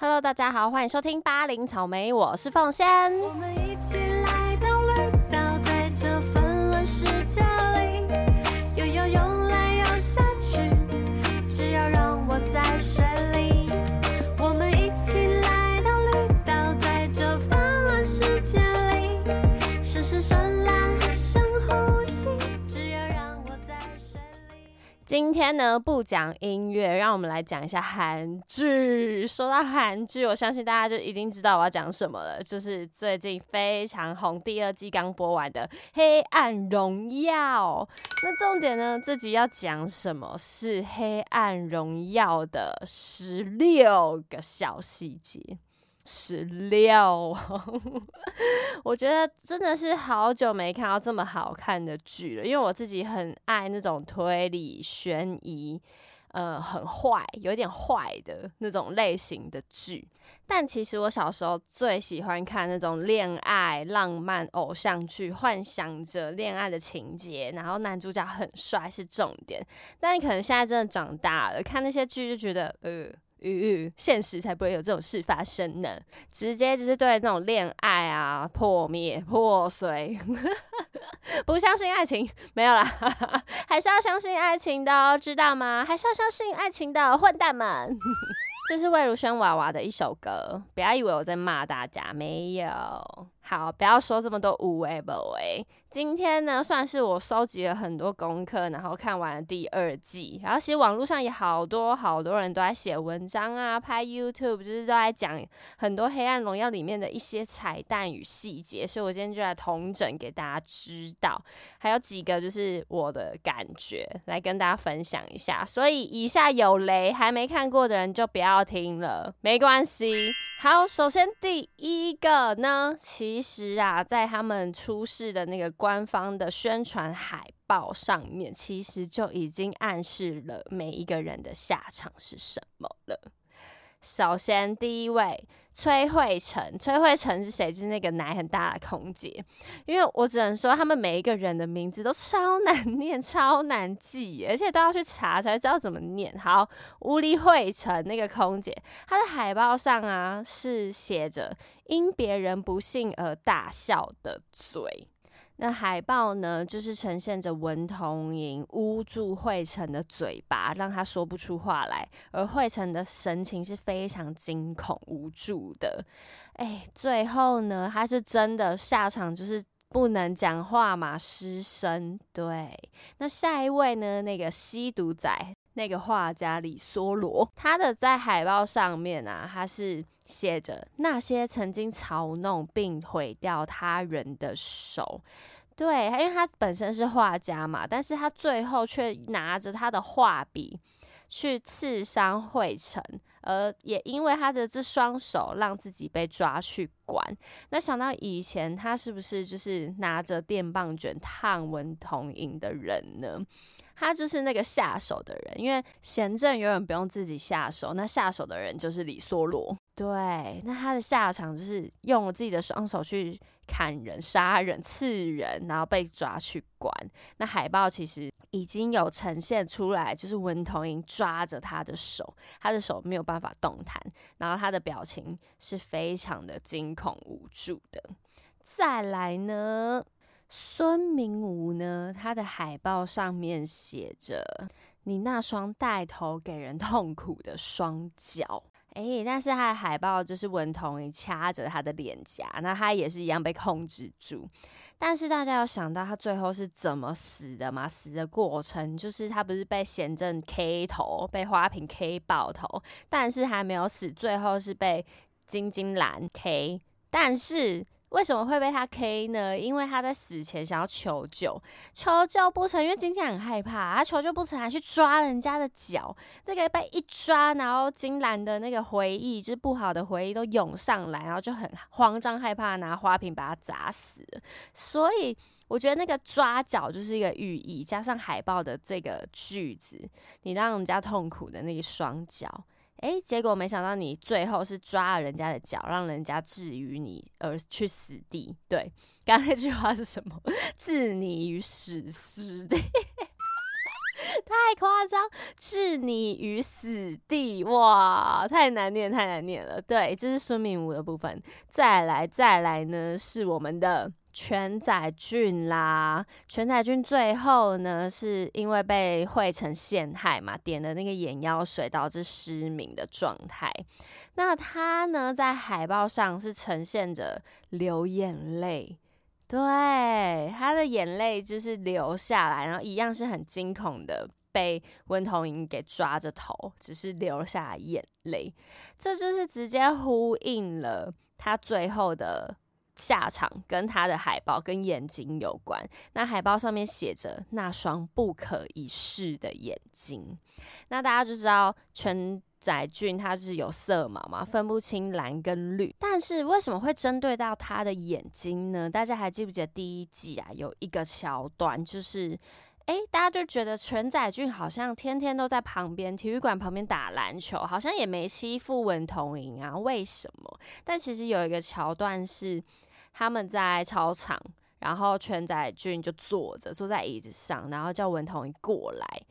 Hello，大家好，欢迎收听八零草莓，我是凤仙。我们一起来今天呢不讲音乐，让我们来讲一下韩剧。说到韩剧，我相信大家就一定知道我要讲什么了，就是最近非常红，第二季刚播完的《黑暗荣耀》。那重点呢，这集要讲什么是《黑暗荣耀》的十六个小细节。十六，我觉得真的是好久没看到这么好看的剧了，因为我自己很爱那种推理悬疑。呃，很坏，有点坏的那种类型的剧。但其实我小时候最喜欢看那种恋爱浪漫偶像剧，幻想着恋爱的情节，然后男主角很帅是重点。但可能现在真的长大了，看那些剧就觉得，呃。嗯，现实才不会有这种事发生呢。直接就是对那种恋爱啊破灭破碎，不相信爱情没有啦，还是要相信爱情的哦，知道吗？还是要相信爱情的混蛋们。这是魏如萱娃娃的一首歌，不要以为我在骂大家，没有。好，不要说这么多无为不为。今天呢，算是我收集了很多功课，然后看完了第二季。然后其实网络上也好多好多人都在写文章啊，拍 YouTube，就是都在讲很多《黑暗荣耀》里面的一些彩蛋与细节。所以我今天就来同整给大家知道，还有几个就是我的感觉来跟大家分享一下。所以以下有雷，还没看过的人就不要听了，没关系。好，首先第一个呢，其其实啊，在他们出示的那个官方的宣传海报上面，其实就已经暗示了每一个人的下场是什么了。首先，第一位崔慧成，崔慧成是谁？就是那个奶很大的空姐。因为我只能说，他们每一个人的名字都超难 念、超难记，而且都要去查才知道怎么念。好，吴丽慧成那个空姐，她的海报上啊是写着“因别人不幸而大笑的嘴”。那海报呢，就是呈现着文童莹捂住惠成的嘴巴，让他说不出话来，而惠成的神情是非常惊恐无助的。哎，最后呢，他是真的下场就是不能讲话嘛，失声。对，那下一位呢，那个吸毒仔。那个画家李梭罗，他的在海报上面啊，他是写着那些曾经嘲弄并毁掉他人的手。对，因为他本身是画家嘛，但是他最后却拿着他的画笔去刺伤惠成，而也因为他的这双手，让自己被抓去关。那想到以前他是不是就是拿着电棒卷烫文童影的人呢？他就是那个下手的人，因为贤正永远不用自己下手，那下手的人就是李梭罗。对，那他的下场就是用了自己的双手去砍人、杀人、刺人，然后被抓去关。那海报其实已经有呈现出来，就是文童莹抓着他的手，他的手没有办法动弹，然后他的表情是非常的惊恐无助的。再来呢？孙明武呢？他的海报上面写着“你那双带头给人痛苦的双脚”。诶，但是他的海报就是文童莹掐着他的脸颊，那他也是一样被控制住。但是大家有想到他最后是怎么死的吗？死的过程就是他不是被贤正 K 头，被花瓶 K 爆头，但是还没有死，最后是被金金兰 K，但是。为什么会被他 K 呢？因为他在死前想要求救，求救不成，因为金金很害怕，他求救不成，还去抓人家的脚，那个被一抓，然后金兰的那个回忆，就是不好的回忆都涌上来，然后就很慌张害怕，拿花瓶把他砸死。所以我觉得那个抓脚就是一个寓意，加上海报的这个句子，你让人家痛苦的那一双脚。哎，结果没想到你最后是抓了人家的脚，让人家置于你而去死地。对，刚那句话是什么？置你于死死地，太夸张，置你于死地，哇，太难念，太难念了。对，这是孙明武的部分。再来，再来呢，是我们的全载俊啦。全载俊最后呢，是因为被惠成陷害嘛，点了那个眼药水，导致失明的状态。那他呢，在海报上是呈现着流眼泪。对，他的眼泪就是流下来，然后一样是很惊恐的，被温童莹给抓着头，只是流下眼泪，这就是直接呼应了他最后的下场，跟他的海报跟眼睛有关。那海报上面写着那双不可一世的眼睛，那大家就知道全。载俊他是有色盲嘛，分不清蓝跟绿。但是为什么会针对到他的眼睛呢？大家还记不记得第一季啊，有一个桥段，就是诶，大家就觉得全载俊好像天天都在旁边体育馆旁边打篮球，好像也没欺负文童莹啊，为什么？但其实有一个桥段是他们在操场。然后全仔俊就坐着，坐在椅子上，然后叫文童一过来。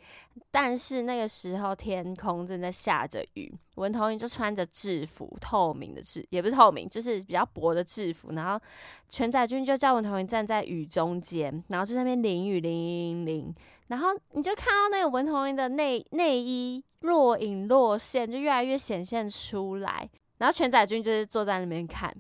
但是那个时候天空正在下着雨，文童一就穿着制服，透明的制也不是透明，就是比较薄的制服。然后全仔俊就叫文童一站在雨中间，然后就在那边淋雨淋淋淋。然后你就看到那个文童一的内内衣若隐若现，就越来越显现出来。然后全仔俊就是坐在那边看。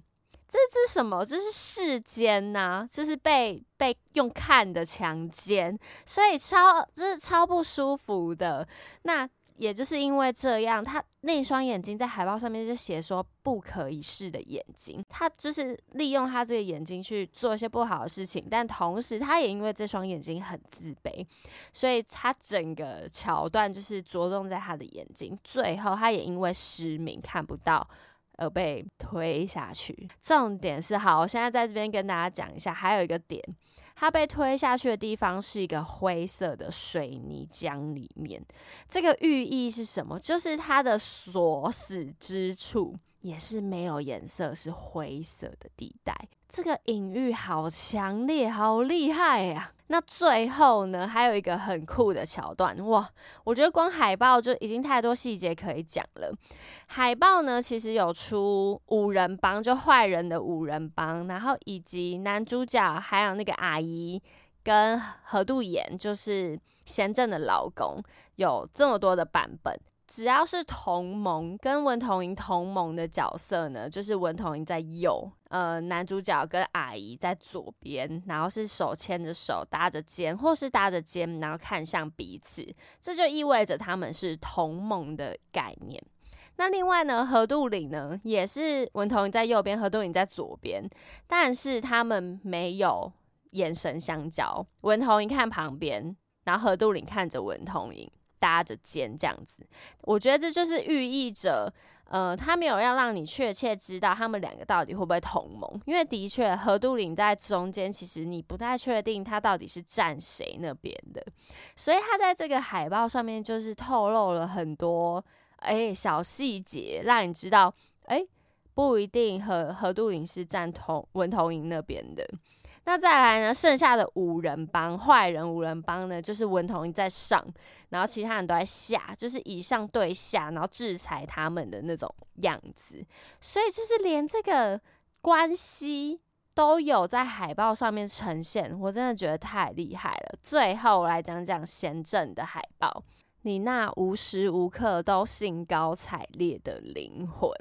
这是什么？这是世间呐，这是被被用看的强奸，所以超就是超不舒服的。那也就是因为这样，他那双眼睛在海报上面就写说不可一世的眼睛，他就是利用他这个眼睛去做一些不好的事情，但同时他也因为这双眼睛很自卑，所以他整个桥段就是着重在他的眼睛，最后他也因为失明看不到。而被推下去。重点是，好，我现在在这边跟大家讲一下，还有一个点，它被推下去的地方是一个灰色的水泥浆里面。这个寓意是什么？就是它的所死之处也是没有颜色，是灰色的地带。这个隐喻好强烈，好厉害呀！那最后呢，还有一个很酷的桥段哇！我觉得光海报就已经太多细节可以讲了。海报呢，其实有出五人帮，就坏人的五人帮，然后以及男主角还有那个阿姨跟何度妍，就是贤正的老公，有这么多的版本。只要是同盟跟文童莹同盟的角色呢，就是文童莹在右，呃，男主角跟阿姨在左边，然后是手牵着手搭着肩，或是搭着肩，然后看向彼此，这就意味着他们是同盟的概念。那另外呢，何杜岭呢，也是文童莹在右边，何杜岭在左边，但是他们没有眼神相交，文童莹看旁边，然后何杜岭看着文童莹。搭着肩这样子，我觉得这就是寓意着，呃，他没有要让你确切知道他们两个到底会不会同盟，因为的确何杜岭在中间，其实你不太确定他到底是站谁那边的，所以他在这个海报上面就是透露了很多哎小细节，让你知道哎不一定何何杜岭是站同文同营那边的。那再来呢？剩下的五人帮坏人五人帮呢，就是文同在上，然后其他人都在下，就是以上对下，然后制裁他们的那种样子。所以就是连这个关系都有在海报上面呈现，我真的觉得太厉害了。最后来讲讲贤正的海报，你那无时无刻都兴高采烈的灵魂，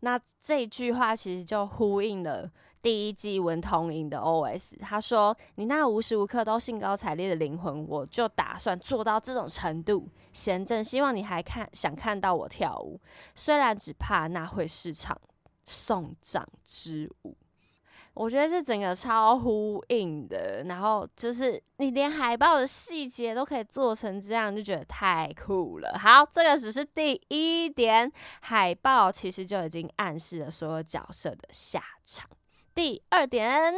那这句话其实就呼应了。第一季文童莹的 OS，他说：“你那无时无刻都兴高采烈的灵魂，我就打算做到这种程度。贤正，希望你还看想看到我跳舞，虽然只怕那会是场送葬之舞。”我觉得这整个超呼应的，然后就是你连海报的细节都可以做成这样，就觉得太酷了。好，这个只是第一点，海报其实就已经暗示了所有角色的下场。第二点，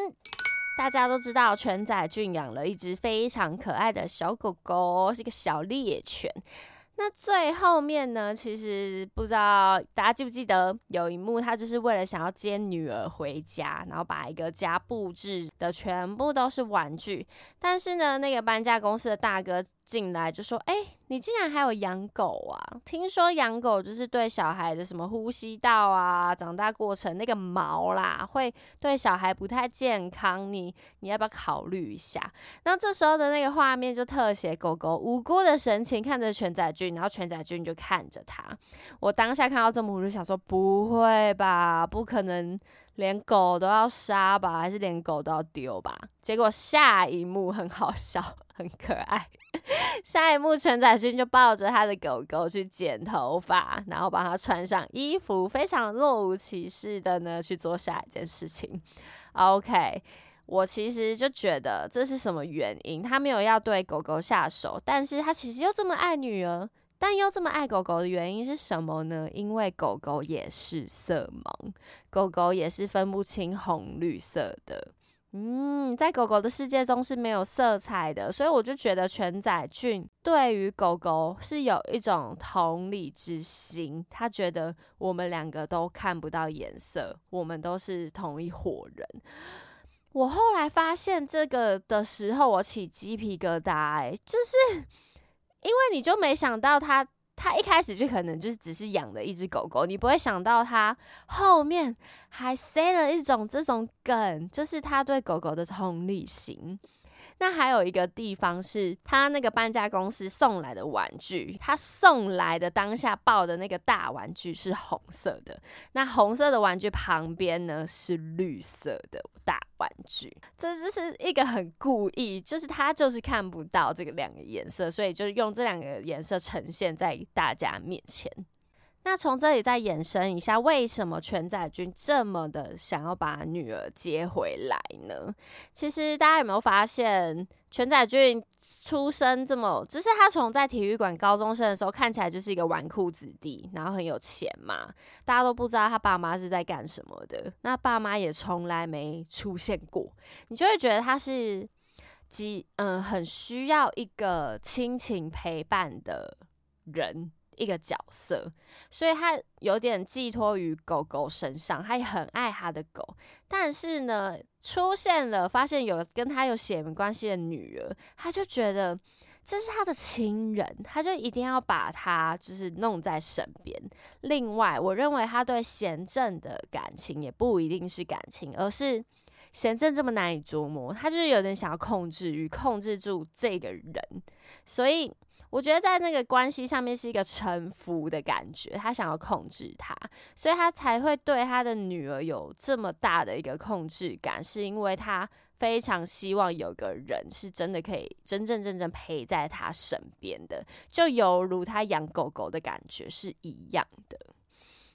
大家都知道全仔俊养了一只非常可爱的小狗狗，是一个小猎犬。那最后面呢，其实不知道大家记不记得有一幕，他就是为了想要接女儿回家，然后把一个家布置的全部都是玩具。但是呢，那个搬家公司的大哥进来就说：“哎，你竟然还有养狗啊？听说养狗就是对小孩的什么呼吸道啊、长大过程那个毛啦，会对小孩不太健康。你你要不要考虑一下？那这时候的那个画面就特写狗狗无辜的神情看着全仔俊，然后全仔俊就看着他。我当下看到这幕，我就想说：不会吧？不可能连狗都要杀吧？还是连狗都要丢吧？结果下一幕很好笑，很可爱。下一幕，全仔君就抱着他的狗狗去剪头发，然后帮他穿上衣服，非常若无其事的呢去做下一件事情。OK，我其实就觉得这是什么原因？他没有要对狗狗下手，但是他其实又这么爱女儿，但又这么爱狗狗的原因是什么呢？因为狗狗也是色盲，狗狗也是分不清红绿色的。嗯，在狗狗的世界中是没有色彩的，所以我就觉得全仔俊对于狗狗是有一种同理之心，他觉得我们两个都看不到颜色，我们都是同一伙人。我后来发现这个的时候，我起鸡皮疙瘩，哎，就是因为你就没想到他。他一开始就可能就是只是养了一只狗狗，你不会想到他后面还塞了一种这种梗，就是他对狗狗的同理心。那还有一个地方是他那个搬家公司送来的玩具，他送来的当下抱的那个大玩具是红色的，那红色的玩具旁边呢是绿色的大玩具，这就是一个很故意，就是他就是看不到这个两个颜色，所以就用这两个颜色呈现在大家面前。那从这里再延伸一下，为什么全仔君这么的想要把女儿接回来呢？其实大家有没有发现，全仔君出生这么，就是他从在体育馆高中生的时候看起来就是一个纨绔子弟，然后很有钱嘛，大家都不知道他爸妈是在干什么的，那爸妈也从来没出现过，你就会觉得他是几嗯很需要一个亲情陪伴的人。一个角色，所以他有点寄托于狗狗身上，他也很爱他的狗。但是呢，出现了发现有跟他有血缘关系的女儿，他就觉得这是他的亲人，他就一定要把他就是弄在身边。另外，我认为他对贤正的感情也不一定是感情，而是贤正这么难以捉摸，他就是有点想要控制与控制住这个人，所以。我觉得在那个关系上面是一个臣服的感觉，他想要控制他，所以他才会对他的女儿有这么大的一个控制感，是因为他非常希望有个人是真的可以真真正正陪在他身边的，就犹如他养狗狗的感觉是一样的。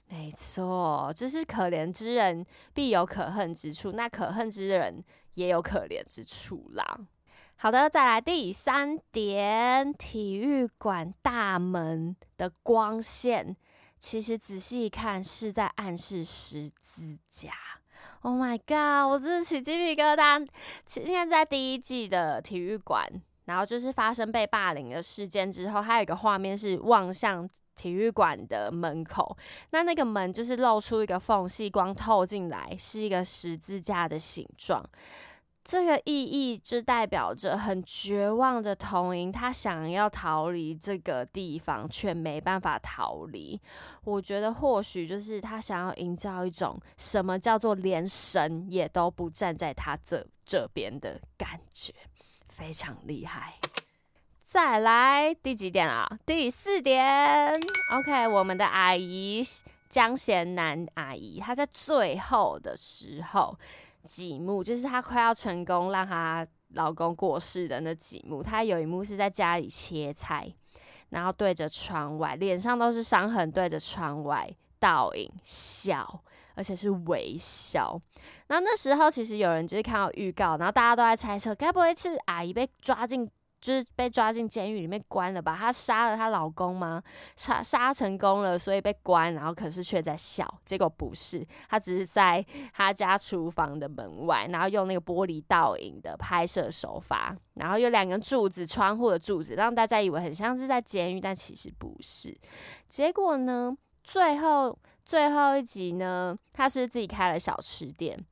没错，这是可怜之人必有可恨之处，那可恨之人也有可怜之处啦。好的，再来第三点，体育馆大门的光线，其实仔细一看是在暗示十字架。Oh my god，我真是起鸡皮疙瘩。现在在第一季的体育馆，然后就是发生被霸凌的事件之后，还有一个画面是望向体育馆的门口，那那个门就是露出一个缝隙，光透进来，是一个十字架的形状。这个意义就代表着很绝望的童莹，他想要逃离这个地方，却没办法逃离。我觉得或许就是他想要营造一种什么叫做连神也都不站在他这这边的感觉，非常厉害。再来第几点啊？第四点。OK，我们的阿姨江贤南阿姨，她在最后的时候。几幕就是她快要成功让她老公过世的那几幕，她有一幕是在家里切菜，然后对着窗外，脸上都是伤痕，对着窗外倒影笑，而且是微笑。那那时候其实有人就是看到预告，然后大家都在猜测，该不会是阿姨被抓进？就是被抓进监狱里面关了吧？她杀了她老公吗？杀杀成功了，所以被关，然后可是却在笑。结果不是，她只是在她家厨房的门外，然后用那个玻璃倒影的拍摄手法，然后有两根柱子，窗户的柱子，让大家以为很像是在监狱，但其实不是。结果呢，最后最后一集呢，他是自己开了小吃店。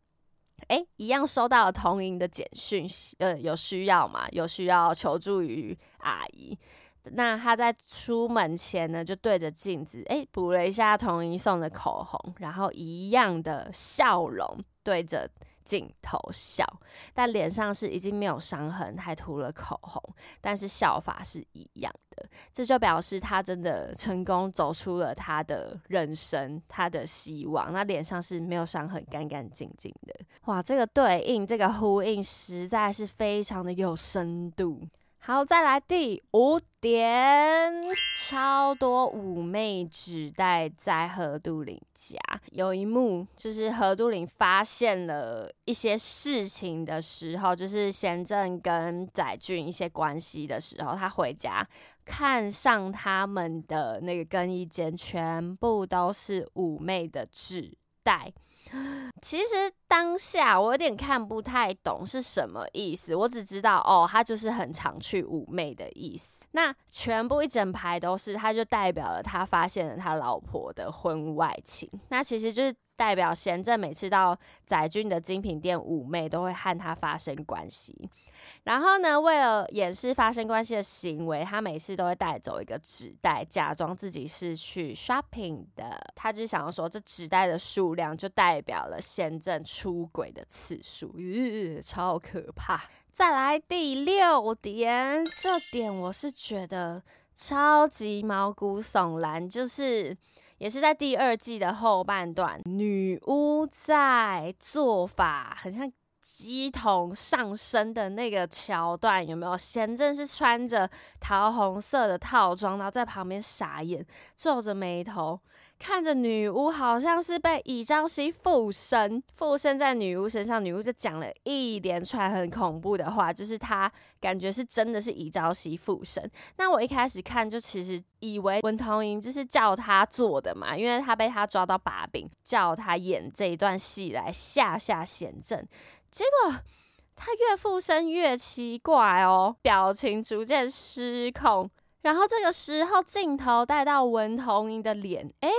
哎，一样收到了童莹的简讯，呃，有需要吗？有需要求助于阿姨。那他在出门前呢，就对着镜子，哎，补了一下童莹送的口红，然后一样的笑容对着镜头笑，但脸上是已经没有伤痕，还涂了口红，但是笑法是一样的，这就表示他真的成功走出了他的人生，他的希望。那脸上是没有伤痕，干干净净的。哇，这个对应，这个呼应，实在是非常的有深度。好，再来第五点，超多妩媚纸袋在何都林家。有一幕就是何都林发现了一些事情的时候，就是贤正跟载俊一些关系的时候，他回家看上他们的那个更衣间，全部都是妩媚的纸袋。其实当下我有点看不太懂是什么意思，我只知道哦，他就是很常去妩媚的意思。那全部一整排都是，他就代表了他发现了他老婆的婚外情。那其实就是代表贤正每次到载君的精品店妩媚，都会和他发生关系。然后呢，为了掩饰发生关系的行为，他每次都会带走一个纸袋，假装自己是去 shopping 的。他就想要说，这纸袋的数量就代表了贤正出轨的次数，超可怕。再来第六点，这点我是觉得超级毛骨悚然，就是也是在第二季的后半段，女巫在做法很像。鸡桶上身的那个桥段有没有？贤正是穿着桃红色的套装，然后在旁边傻眼，皱着眉头看着女巫，好像是被乙朝夕附身，附身在女巫身上。女巫就讲了一连串很恐怖的话，就是她感觉是真的是乙朝夕附身。那我一开始看就其实以为文童莹就是叫他做的嘛，因为他被他抓到把柄，叫他演这一段戏来吓吓贤正。结果他越附身越奇怪哦，表情逐渐失控。然后这个时候镜头带到文童英的脸，哎，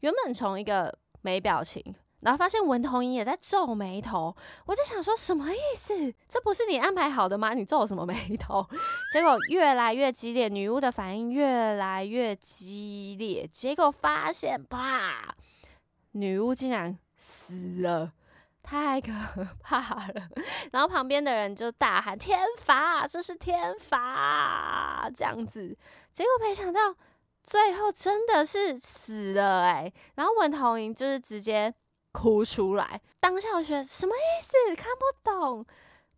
原本从一个没表情，然后发现文童英也在皱眉头。我就想说什么意思？这不是你安排好的吗？你皱什么眉头？结果越来越激烈，女巫的反应越来越激烈。结果发现，啪，女巫竟然死了。太可 怕了！然后旁边的人就大喊：“天罚！这是天罚！”这样子，结果没想到最后真的是死了哎！然后文童莹就是直接哭出来，当下我觉得什么意思？看不懂，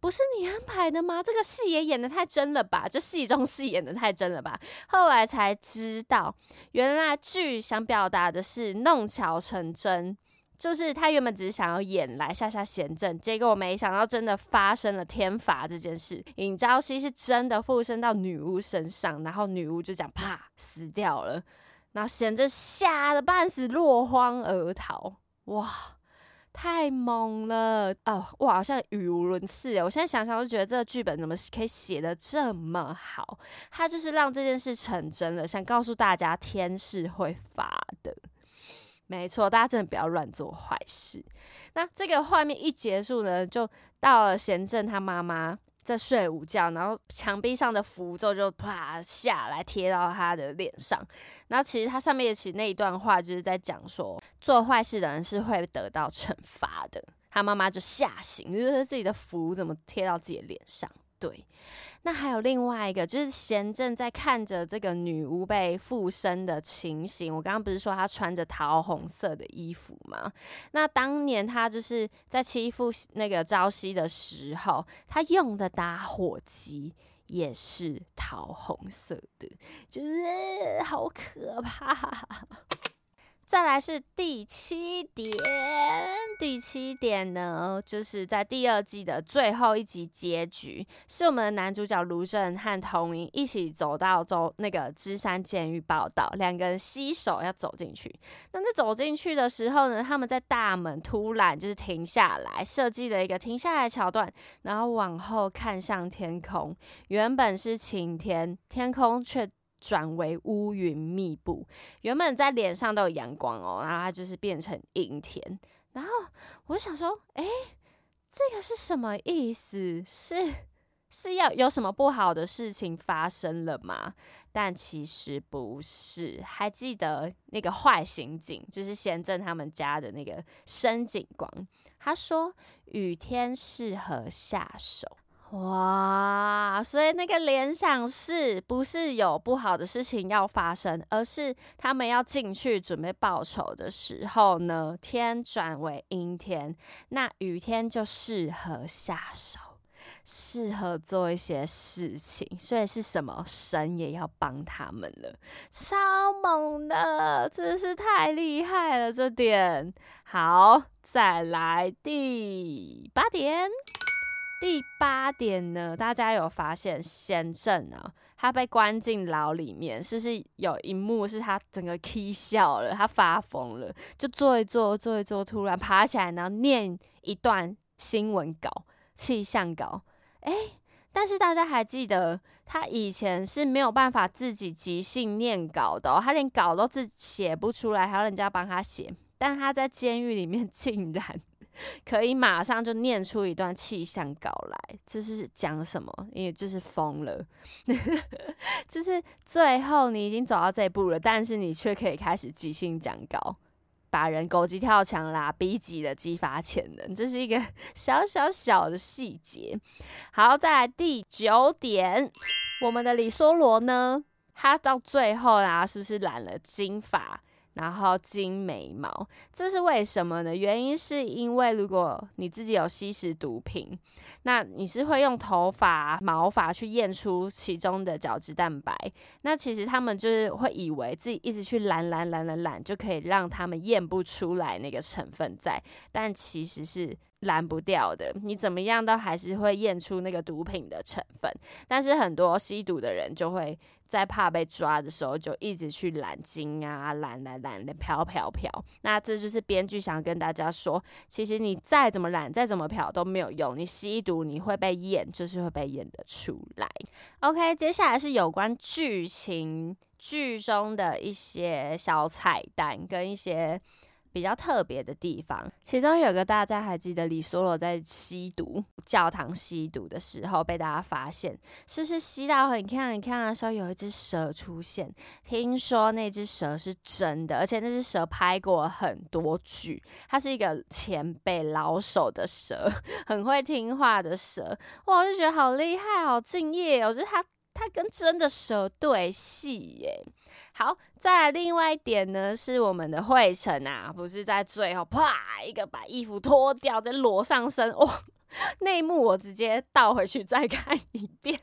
不是你安排的吗？这个戏也演的太真了吧？这戏中戏演的太真了吧？后来才知道，原来剧想表达的是弄巧成真。就是他原本只是想要演来吓吓贤正，结果没想到真的发生了天罚这件事。尹朝熙是真的附身到女巫身上，然后女巫就这样啪死掉了，然后贤正吓得半死，落荒而逃。哇，太猛了哦！哇，好像语无伦次我现在想想都觉得这个剧本怎么可以写的这么好？他就是让这件事成真了，想告诉大家天是会罚的。没错，大家真的不要乱做坏事。那这个画面一结束呢，就到了贤正他妈妈在睡午觉，然后墙壁上的符咒就啪下来贴到他的脸上。然后其实他上面也写那一段话，就是在讲说，做坏事的人是会得到惩罚的。他妈妈就吓醒，觉得自己的符怎么贴到自己的脸上。对，那还有另外一个，就是贤正在看着这个女巫被附身的情形。我刚刚不是说她穿着桃红色的衣服吗？那当年他就是在欺负那个朝夕的时候，他用的打火机也是桃红色的，就是好可怕。再来是第七点，第七点呢，就是在第二季的最后一集结局，是我们的男主角卢正和童英一起走到走那个芝山监狱报道，两个人携手要走进去。那在走进去的时候呢，他们在大门突然就是停下来，设计了一个停下来桥段，然后往后看向天空，原本是晴天，天空却。转为乌云密布，原本在脸上都有阳光哦，然后它就是变成阴天。然后我想说，哎，这个是什么意思？是是要有什么不好的事情发生了吗？但其实不是。还记得那个坏刑警，就是贤正他们家的那个深警官，他说雨天适合下手。哇，所以那个联想是不是有不好的事情要发生，而是他们要进去准备报仇的时候呢？天转为阴天，那雨天就适合下手，适合做一些事情。所以是什么？神也要帮他们了，超猛的，真是太厉害了！这点好，再来第八点。第八点呢，大家有发现先正呢，他被关进牢里面，是不是有一幕是他整个 k 笑了，他发疯了，就坐一坐，坐一坐，突然爬起来，然后念一段新闻稿、气象稿。哎，但是大家还记得，他以前是没有办法自己即兴念稿的，他连稿都自写不出来，还要人家帮他写。但他在监狱里面 竟然。可以马上就念出一段气象稿来，这是讲什么？因为就是疯了，就是最后你已经走到这一步了，但是你却可以开始即兴讲稿，把人狗急跳墙啦，逼急的激发潜能，这是一个 小小小的细节。好，再来第九点，我们的李梭罗呢，他到最后啦，是不是染了金发？然后金眉毛，这是为什么呢？原因是因为如果你自己有吸食毒品，那你是会用头发、毛发去验出其中的角质蛋白。那其实他们就是会以为自己一直去染染染染染，就可以让他们验不出来那个成分在，但其实是拦不掉的。你怎么样都还是会验出那个毒品的成分。但是很多吸毒的人就会。在怕被抓的时候，就一直去揽金啊，揽揽揽的飘飘飘。那这就是编剧想跟大家说，其实你再怎么揽，再怎么飘都没有用。你吸毒，你会被验，就是会被验得出来。OK，接下来是有关剧情剧中的一些小彩蛋跟一些。比较特别的地方，其中有个大家还记得李梭罗在吸毒教堂吸毒的时候被大家发现，是是吸到很看很看的时候有一只蛇出现？听说那只蛇是真的，而且那只蛇拍过很多剧，它是一个前辈老手的蛇，很会听话的蛇，哇，我就觉得好厉害，好敬业，我觉得他。他跟真的蛇对戏耶，好，再来另外一点呢，是我们的惠成啊，不是在最后啪一个把衣服脱掉再裸上身，哇，内幕我直接倒回去再看一遍。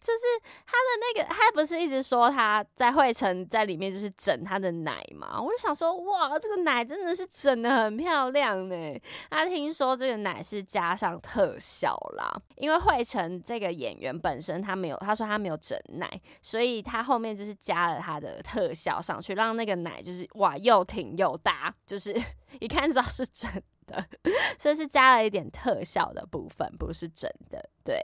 就是他的那个，他不是一直说他在惠城在里面就是整他的奶嘛？我就想说，哇，这个奶真的是整的很漂亮呢。他听说这个奶是加上特效啦，因为惠城这个演员本身他没有，他说他没有整奶，所以他后面就是加了他的特效上去，让那个奶就是哇又挺又大，就是 一看就知道是真的，所以是加了一点特效的部分，不是真的，对。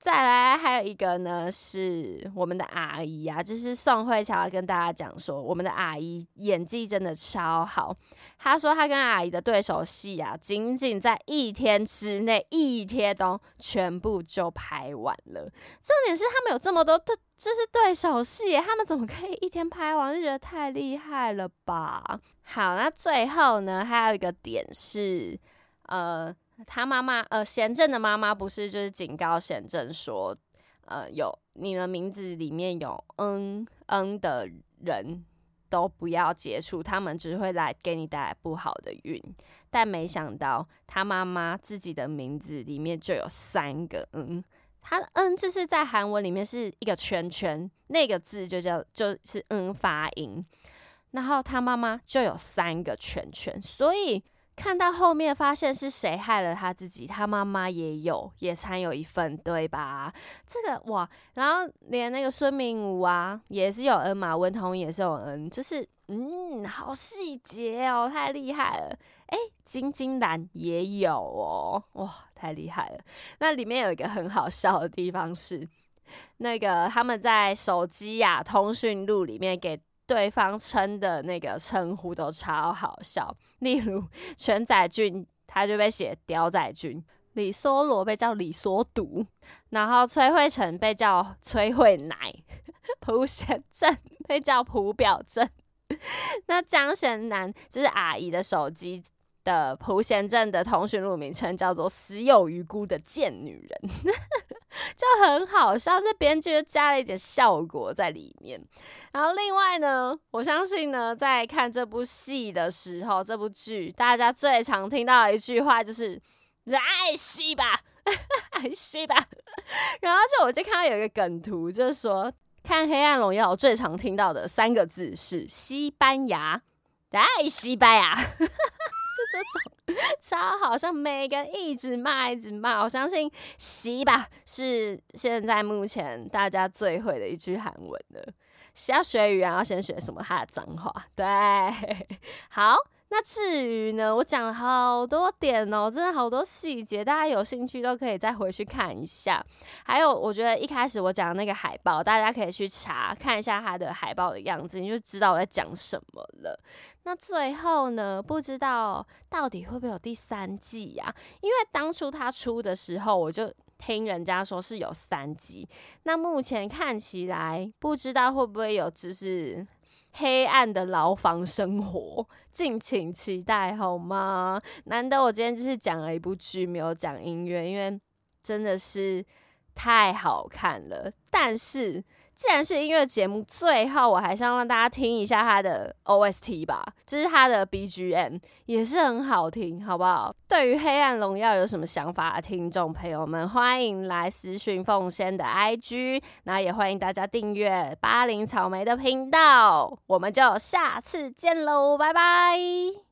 再来还有一个呢，是我们的阿姨啊，就是宋慧乔跟大家讲说，我们的阿姨演技真的超好。她说她跟阿姨的对手戏啊，仅仅在一天之内，一天都全部就拍完了。重点是他们有这么多对，就是对手戏，他们怎么可以一天拍完？就觉得太厉害了吧。好，那最后呢，还有一个点是，呃。他妈妈，呃，贤正的妈妈不是就是警告贤正说，呃，有你的名字里面有嗯嗯的人都不要接触，他们只会来给你带来不好的运。但没想到他妈妈自己的名字里面就有三个嗯，他嗯就是在韩文里面是一个圈圈，那个字就叫就是嗯发音，然后他妈妈就有三个圈圈，所以。看到后面发现是谁害了他自己，他妈妈也有也参有一份，对吧？这个哇，然后连那个孙明武啊也是有恩嘛，文彤也是有恩，就是嗯，好细节哦，太厉害了。哎，金金兰也有哦，哇，太厉害了。那里面有一个很好笑的地方是，那个他们在手机呀通讯录里面给。对方称的那个称呼都超好笑，例如全仔俊，他就被写屌仔俊；李梭罗被叫李梭独，然后崔慧成被叫崔慧奶，朴贤镇 被叫朴表镇，那江贤南就是阿姨的手机的朴贤镇的通讯录名称叫做死有余辜的贱女人，就很好笑，这编剧加了一点效果在里面。然后另外呢，我相信呢，在看这部戏的时候，这部剧大家最常听到的一句话就是“来戏吧，来戏吧”。然后就我就看到有一个梗图，就是说看《黑暗荣耀》最常听到的三个字是西班牙，来西班牙。这种 超好像每个人一直骂一直骂，我相信“洗吧”是现在目前大家最会的一句韩文了。要学语言要先学什么？他的脏话。对，好。那至于呢，我讲了好多点哦，真的好多细节，大家有兴趣都可以再回去看一下。还有，我觉得一开始我讲的那个海报，大家可以去查看一下它的海报的样子，你就知道我在讲什么了。那最后呢，不知道到底会不会有第三季呀？因为当初它出的时候，我就听人家说是有三季。那目前看起来，不知道会不会有，只是。黑暗的牢房生活，敬请期待好吗？难得我今天就是讲了一部剧，没有讲音乐，因为真的是太好看了。但是。既然是音乐节目，最后我还是要让大家听一下它的 OST 吧，就是它的 BGM 也是很好听，好不好？对于《黑暗荣耀》有什么想法听众朋友们，欢迎来私讯奉仙的 IG，那也欢迎大家订阅巴林草莓的频道，我们就下次见喽，拜拜。